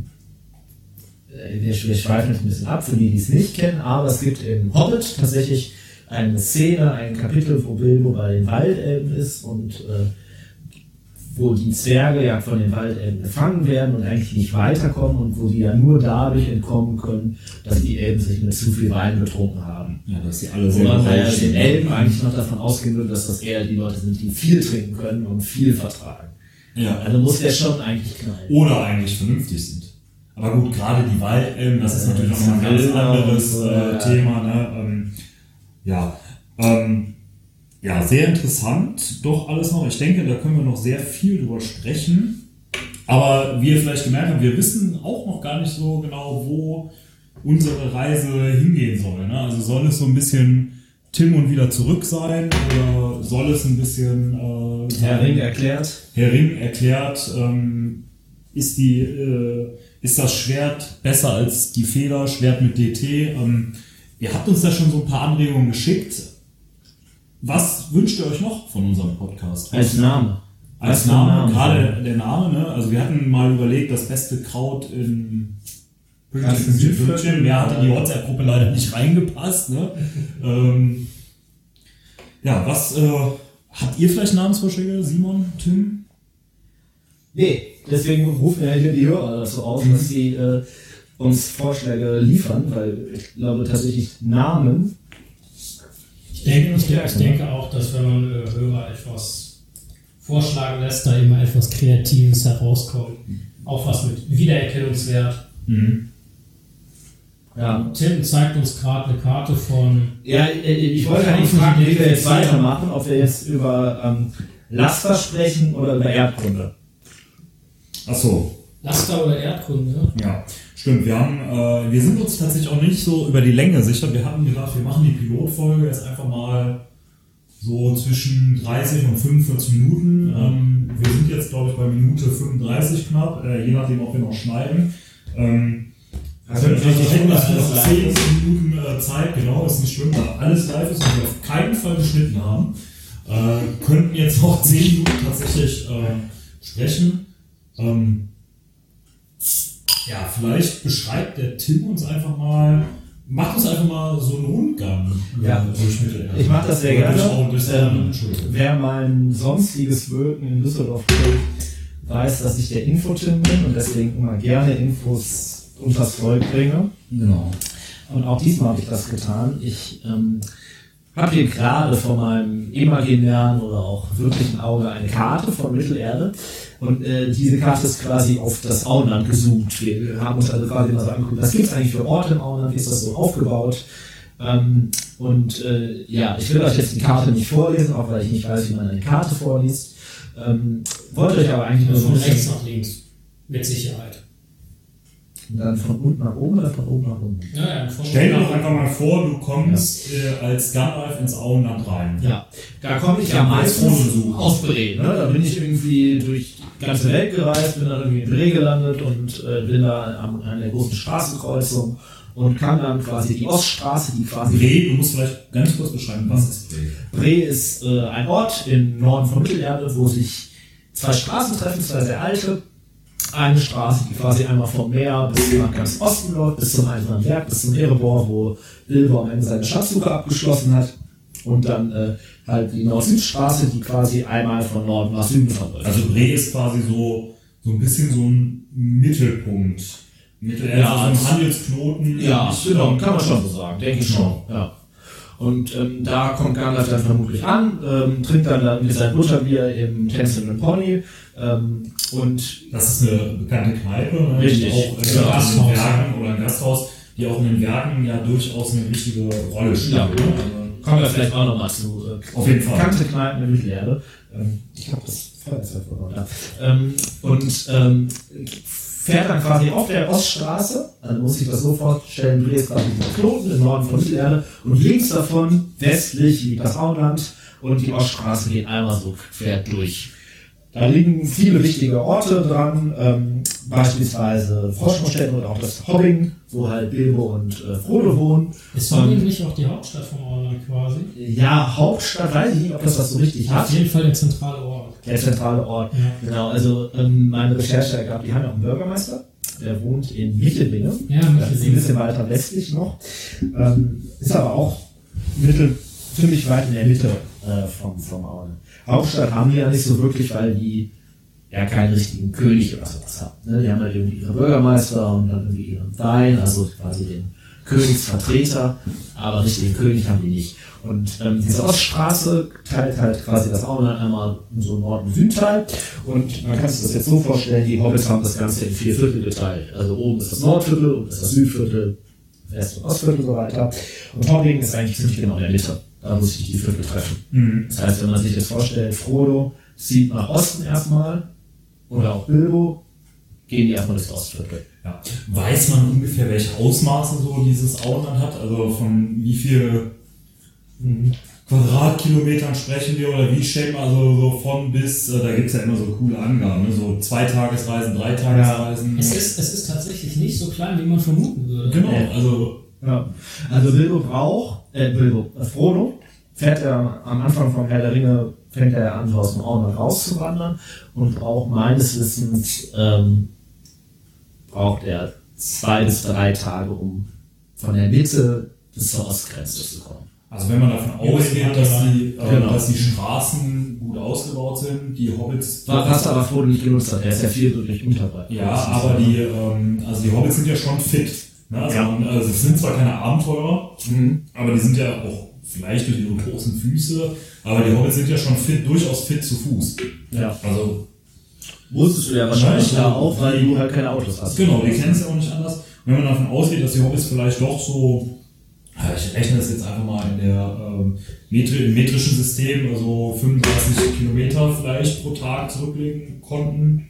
wir, wir schweifen jetzt ein bisschen ab, für die, die es nicht kennen, aber es gibt im Hobbit tatsächlich eine Szene, ein Kapitel, wo Bilbo bei den Waldelben ist und äh, wo die Zwerge ja von den Waldelben gefangen werden und eigentlich nicht weiterkommen und wo die ja nur dadurch entkommen können, dass die Elben sich mit zu viel Wein betrunken haben. Ja, dass sie alle Wo man bei den. Elben eigentlich noch davon ausgehen würde, dass das eher die Leute sind, die viel trinken können und viel vertragen. Ja. Also muss der schon eigentlich knallen. Oder eigentlich vernünftig sind. Aber gut, gerade die Waldelben, das ist natürlich noch ein ganz wilder anderes und äh. Thema. Ne? Ähm, ja. Ähm, ja, sehr interessant, doch alles noch. Ich denke, da können wir noch sehr viel drüber sprechen. Aber wie ihr vielleicht gemerkt habt, wir wissen auch noch gar nicht so genau, wo unsere Reise hingehen soll. Ne? Also soll es so ein bisschen Tim und wieder zurück sein oder soll es ein bisschen äh, Herr Ring erklärt. Herr Ring erklärt, ähm, ist, die, äh, ist das Schwert besser als die Feder, Schwert mit DT. Ähm, ihr habt uns da schon so ein paar Anregungen geschickt. Was wünscht ihr euch noch von unserem Podcast? Als Name. Als Name, Name? gerade der Name, ne? Also wir hatten mal überlegt, das beste Kraut in. Pünktchen. Mehr hat in die WhatsApp-Gruppe leider nicht reingepasst. Ne? ähm, ja, was äh, habt ihr vielleicht Namensvorschläge, Simon, Tim? Nee, deswegen rufen ja hier die Hörer dazu auf, dass sie äh, uns Vorschläge liefern, weil ich glaube tatsächlich Namen. Ich denke, ich, ich denke auch, dass wenn man äh, Hörer etwas vorschlagen lässt, da immer etwas Kreatives herauskommt. Auch was mit Wiedererkennungswert. Ja. Tim zeigt uns gerade eine Karte von Ja, äh, ich wollte eigentlich fragen, wie wir jetzt weitermachen, ob wir jetzt über ähm, Laster sprechen oder über Erdkunde. Ach so, Laster oder Erdkunde. ja, stimmt. Wir haben, äh, wir sind uns tatsächlich auch nicht so über die Länge sicher. Wir hatten gedacht, wir machen die Pilotfolge jetzt einfach mal so zwischen 30 und 45 Minuten. Ähm, wir sind jetzt, glaube ich, bei Minute 35 knapp, äh, je nachdem, ob wir noch schneiden. Ähm, Also, also, richtig ich hätte dass noch das 10 live ist. Minuten äh, Zeit, genau, ist nicht schlimm, da alles live ist und wir auf keinen Fall geschnitten haben. Äh, könnten jetzt noch 10 Minuten tatsächlich äh, sprechen. Ähm, ja, vielleicht beschreibt der Tim uns einfach mal, macht uns einfach mal so einen Rundgang Ja. durch Mittelerde. Ich mache das sehr gerne. Ähm, wer mein sonstiges Wirken in Düsseldorf kennt, weiß, dass ich der Infotim bin und deswegen immer gerne Infos unters Volk bringe. Genau. Und auch diesmal habe ich das getan. Ich ähm, habe hier gerade vor meinem imaginären oder auch wirklichen Auge eine Karte von Mittelerde. Und äh, diese Karte ist quasi auf das Auenland gezoomt. Wir haben uns also quasi mal so angeguckt, was gibt es eigentlich für Orte im Auenland, wie ist das so aufgebaut. Ähm, und äh, ja, ich will euch jetzt die Karte nicht vorlesen, auch weil ich nicht weiß, wie man eine Karte vorliest. Ähm, wollte euch aber eigentlich nur so Von rechts nach links. Mit Sicherheit. Dann von unten nach oben oder von oben nach unten. Ja, ja, von Stell dir doch einfach mal vor, du kommst äh, als Gandalf ins Auenland rein. Ja, da komme ich ja meistens aus Bre. Ne? Da bin ich irgendwie durch die ganze Welt gereist, bin dann irgendwie in Bre gelandet und äh, bin da am, an der großen Straßenkreuzung und kann dann quasi die Oststraße, die quasi Bre, du musst vielleicht ganz kurz beschreiben, was ist Bre? Bre ist äh, ein Ort im Norden von Mittelerde, wo sich zwei Straßen treffen, zwei sehr alte. Eine Straße, die quasi einmal vom Meer bis nach ganz Osten läuft, bis zum Eisernen Berg, bis zum Erebor, wo Bilbo am Ende seine Schatzsuche abgeschlossen hat. Und dann äh, halt die Nord-Süd-Straße, die quasi einmal von Norden nach Süden verläuft. Also Bre ist quasi so, so ein bisschen so ein Mittelpunkt. Mittelerde, Ja, so ein Handelsknoten. Ja, genau, kann man schon so sagen, denke ich schon. Ja. Und ähm, da kommt Gandalf dann vermutlich an, ähm, trinkt dann, dann mit seinem Butterbier im Tänzelnden Pony ähm, und Das ist eine bekannte Kneipe, ne, Richtig. die auch äh, Ja, in den Gasthaus. Werken oder ein Gasthaus, die auch in den Werken ja durchaus eine wichtige Rolle spielt. Ja. ne? Also, kommen wir vielleicht auch nochmal zu. Äh, Auf jeden Fall. Bekannte Kneipen in Mittelerde. Ähm, ich habe das Feuerzeug. Ja. Ähm, und ähm, fährt dann quasi auf der Oststraße, also muss sich das so vorstellen, du jetzt quasi dieser Knoten im Norden von Mittelerde und links davon westlich liegt das Auenland und die Oststraße geht einmal so quer durch. Da liegen viele wichtige Orte dran, ähm, beispielsweise Forschungsstätten und auch das Hobbing, wo halt Bilbo und äh, Frodo wohnen. Ist Hobbing nicht auch die Hauptstadt vom Auenland quasi? Ja, Hauptstadt weiß ich nicht, ob das das so richtig hat. Auf jeden Fall der zentrale Ort. Der zentrale Ort. Ja. Genau, also ähm, meine Recherche ergab, die haben ja auch einen Bürgermeister, der wohnt in Michelbinge. Ja, Das ist ein Michelbinge. bisschen weiter westlich noch. Ähm, ist aber auch mittel, ziemlich weit in der Mitte äh, vom, vom Auenland. Hauptstadt haben die ja nicht so wirklich, weil die ja keinen richtigen König oder sowas haben. Ne? Die haben halt irgendwie ihre Bürgermeister und dann irgendwie ihren Wein, also quasi den Königsvertreter, aber richtigen König haben die nicht. Und ähm, diese Oststraße teilt halt quasi das Auenland einmal in so Nord- und Südteil. Und man kann sich das jetzt so vorstellen, die Hobbits haben das Ganze in vier Viertel geteilt. Also oben ist das Nordviertel, unten ist das Südviertel, West- und Ostviertel und so weiter. Und Hobbing ist eigentlich ziemlich genau in der Mitte. Da muss sich die Viertel treffen. Das heißt, wenn man sich jetzt vorstellt, Frodo zieht nach Osten erstmal, oder auch Bilbo, gehen die erstmal durchs Ostviertel. Ja. Weiß man ungefähr, welche Ausmaße so dieses Auenland hat? Also von wie viel Quadratkilometern sprechen wir oder wie man also so von bis, äh, da gibt's ja immer so coole Angaben, ne? so Zweitagesreisen, Dreitagesreisen. Es ist, es ist tatsächlich nicht so klein, wie man vermuten würde. Genau, also Ja. Also Bilbo braucht, äh, Bilbo, äh, Frodo fährt er am Anfang von Herr der Ringe, fängt er an, aus dem Auenland rauszuwandern und braucht meines Wissens, ähm, braucht er zwei bis drei Tage, um von der Mitte bis zur Ostgrenze zu kommen. Also wenn man davon ausgeht, dass die, äh, Genau. dass die Straßen gut ausgebaut sind, die Hobbits. Was aber Frodo nicht genutzt hat, er ist ja viel durch Unterwald. Ja, aber die, ähm, also die Hobbits sind ja schon fit. Ne? Also, Ja. man, also es sind zwar keine Abenteurer, Mhm. aber die sind ja auch vielleicht durch ihre großen Füße, aber die Hobbits sind ja schon fit, durchaus fit zu Fuß. Ja. Also Wusstest du ja wahrscheinlich ja ja auch, weil du halt keine Autos hast. genau, die kennen es ja auch nicht anders. Und wenn man davon ausgeht, dass die Hobbits vielleicht doch so, ich rechne das jetzt einfach mal in der ähm, Metri im metrischen System, also 35 Kilometer vielleicht pro Tag zurücklegen konnten.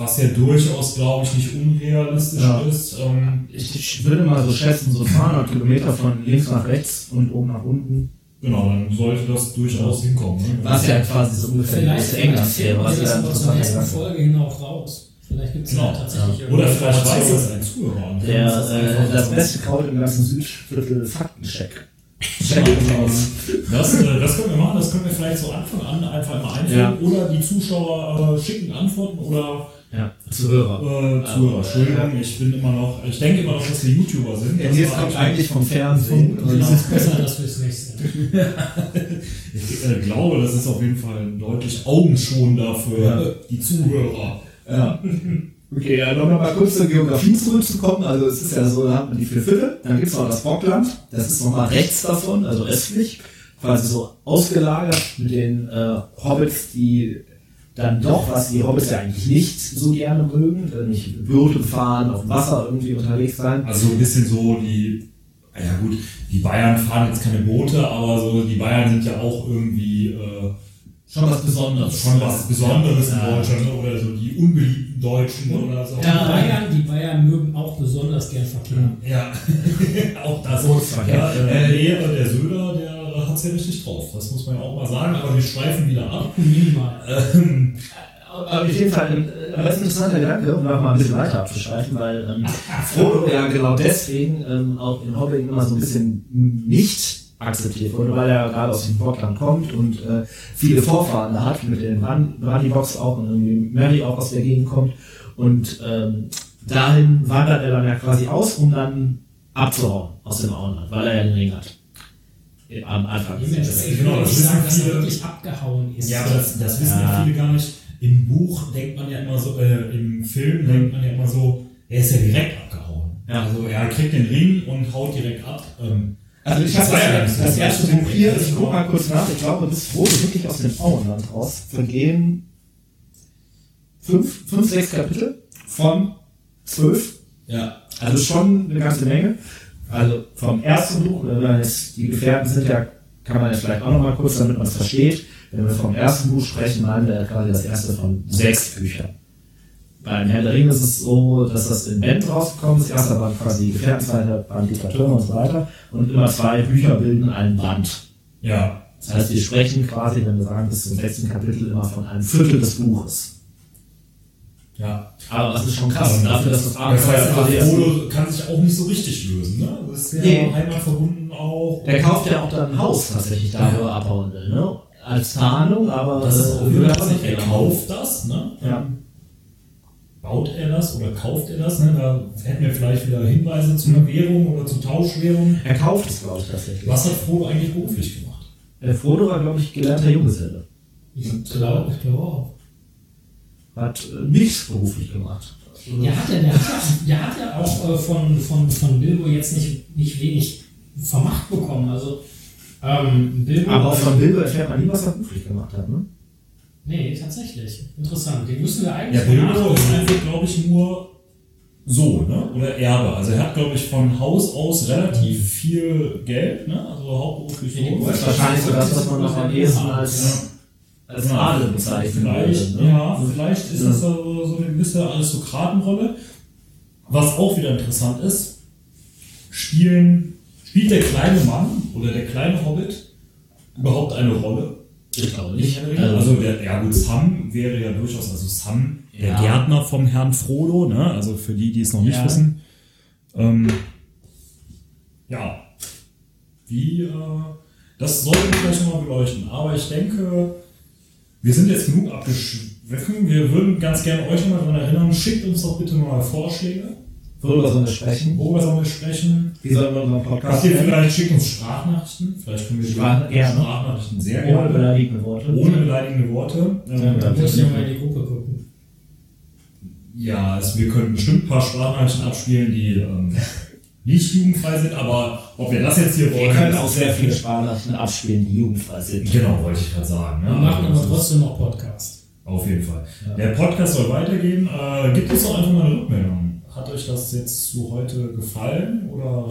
Was ja durchaus, glaube ich, nicht unrealistisch Ja. ist. Ähm, Ich, ich würde mal so schätzen, so 200 Kilometer von links nach rechts und oben nach unten. genau, dann sollte das durchaus hinkommen. Ne? Was ja quasi so ungefähr Vielleicht, England wäre, was ja zur nächsten. Folge hin auch raus. Vielleicht gibt es Genau. tatsächlich Ja. Oder vielleicht weiß das ein Zuhörer. Der, äh, das beste Kraut im ganzen Südviertel Faktencheck. Check aus. Das, äh, das können wir machen, das können wir vielleicht so Anfang an einfach immer einführen. Ja. Oder die Zuschauer äh, schicken Antworten oder Ja, Zuhörer. Äh, Zuhörer, Entschuldigung, ich bin immer noch, ich denke immer noch, dass wir YouTuber sind. Das Jetzt war kommt eigentlich vom Fernsehen. Genau. Es ist besser, dass wir es nicht sind. Ich äh, glaube, das ist auf jeden Fall deutlich augenschonender für Ja. die Zuhörer. Ja. Okay, ja, noch mal kurz zur Geografie zurückzukommen. Also es ist ja so, da hat man die vier Viertel, dann gibt's noch das Bockland, das ist nochmal rechts davon, also östlich, quasi so ausgelagert mit den äh, Hobbits, die dann doch, was die Hobbits ja eigentlich nicht so gerne mögen, äh, nicht Boote fahren, auf dem Wasser irgendwie unterwegs sein. Also so ein bisschen so die, ja gut, die Bayern fahren jetzt keine Boote, aber so die Bayern sind ja auch irgendwie äh, Schon was Besonderes. schon was Besonderes in Ja. Deutschland ne? oder so die unbeliebten Deutschen oder so. Die Bayern, die Bayern mögen auch besonders gern Verkehr. Ja, auch das. Bootsverkehr. Ja, äh, nee, äh, der Söder, der hat's ja richtig drauf. Das muss man ja auch mal sagen, aber wir schweifen wieder ab. Minimal. Ähm, Aber auf jeden Fall ein, äh, es ist ein interessanter Gedanke, um noch mal ein bisschen weiter abzuschweifen, weil ähm, Frodo ja genau deswegen ähm, auch in Hobbit immer so ein bisschen nicht akzeptiert wurde, weil er gerade aus dem Portland kommt und äh, viele Vorfahren da hat, mit den Brandybox auch und irgendwie Mary auch aus der Gegend kommt und ähm, dahin wandert er dann ja quasi aus, um dann abzuhauen aus dem Auenland, weil er ja den Ring hat. Am Anfang. Ich will Genau, das nicht wissen sagen, dass er viele. wirklich abgehauen ist. Ja, aber das, das wissen ja. Ja. viele gar nicht. Im Buch denkt man ja immer so, äh, im Film denkt man ja immer so, er ist ja direkt abgehauen. Ja. Also er kriegt den Ring und haut direkt ab. Ähm, Also ich Das habe ja das, nicht das erste Buch hier, ich guck mal kurz nach, ich glaube, bis Frodo wirklich aus dem Auenland raus vergehen fünf, fünf, sechs Kapitel von zwölf. ja. Also schon eine ganze Menge. Also vom ersten Buch, wenn man jetzt, die Gefährten sind ja, kann man jetzt vielleicht auch noch mal kurz, damit man es versteht. Wenn wir vom ersten Buch sprechen, meinen wir ja quasi das erste von sechs Büchern. Beim Herr der Ringe ist es so, dass das in Band rausgekommen ist. Erster Band quasi die Gefährten, zweiter Band die Türme und so weiter. Und immer zwei Bücher bilden einen Band. Ja. Das heißt, wir sprechen quasi, wenn wir sagen, bis zum letzten Kapitel immer von einem Viertel des Buches. Ja. Aber das ist schon krass, dafür, dass das Aber das heißt, Frodo kann sich auch nicht so richtig lösen, ne? Das ist ja Nee. heimatverbunden auch. Der kauft ja auch dann ein Haus tatsächlich da, wo er abhauen will, ne? Als Tarnung, aber das ist äh, auch wieder er kauft das, ne? Ja. Baut er das oder kauft er das? Ne? Da hätten wir vielleicht wieder Hinweise zu einer Währung oder zu Tauschwährung. Er kauft es, glaube ich, tatsächlich. Was hat Frodo eigentlich beruflich gemacht? Äh, Frodo war, glaube ich, gelernter Junggeselle. Ich glaube, ich glaube auch. Hat äh, nichts beruflich gemacht. Ja, hat er, der hat ja, der hat ja auch äh, von, von, von Bilbo jetzt nicht, nicht wenig vermacht bekommen. Also, ähm, Bilbo. Aber auch von Bilbo erfährt man nie, was er beruflich gemacht hat, ne? Nee, tatsächlich. Interessant. Den müssen wir eigentlich Ja, Bilbo ist einfach, glaube ich, nur so, ne? Oder Erbe. Also er hat, glaube ich, von Haus aus relativ viel Geld, ne? Also hauptberuflich Ja. Das ist wahrscheinlich so das, was man noch am ehesten als, als. Adel bezeichnen Vielleicht, würde. Ne? ja, vielleicht ist Ja. das so, so eine gewisse Aristokratenrolle. Was auch wieder interessant ist, spielen, spielt der kleine Mann oder der kleine Hobbit überhaupt eine Rolle? Ich glaube Nicht, nicht. also der, ja gut, Sam wäre ja durchaus, also Sam, der Ja. Gärtner vom Herrn Frodo, ne? Also für die, die es noch nicht Ja. wissen. Ähm, ja. Wie, äh, das sollten wir vielleicht nochmal beleuchten. Aber ich denke, wir sind jetzt genug abgeschwiffen. Wir würden ganz gerne euch nochmal daran erinnern, schickt uns doch bitte mal Vorschläge. Worüber sollen wir sprechen? Worüber sollen wir sprechen? Wie sollen wir unseren Habt Podcast ihr nennen? vielleicht, schickt uns Sprachnachrichten. Vielleicht können wir Sprach- gerne. Sprachnachrichten sehr Ohne gerne. beleidigende Worte. Ohne beleidigende Worte. Ähm, Ja, Da muss ich ja mal in die Gruppe gucken. Ja, also wir können bestimmt ein paar Sprachnachrichten abspielen, die ähm, nicht jugendfrei sind, aber ob wir das jetzt hier wollen. Wir können auch sehr viele Sprachnachrichten abspielen, die jugendfrei sind. Genau, wollte ich gerade sagen. Wir Ne? machen aber Also, trotzdem noch Podcast. Auf jeden Fall. Der Podcast soll weitergehen. Äh, gibt es doch einfach mal eine Rückmeldung. Hat euch das jetzt so heute gefallen? Oder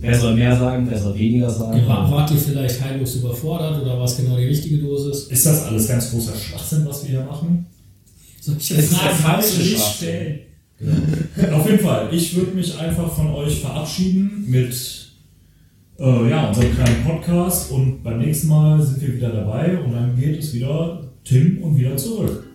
Wer soll mehr sagen, wer soll weniger sagen? War, wart ihr vielleicht heillos überfordert oder was genau die richtige Dosis? ist das alles ganz großer Schwachsinn, was wir hier machen? Solche Das ist der Fragen falsche du nicht Schwachsinn. stellen. Auf jeden Fall. Ich würde mich einfach von euch verabschieden mit äh, ja, unserem kleinen Podcast und beim nächsten Mal sind wir wieder dabei und dann geht es wieder Tim und wieder zurück.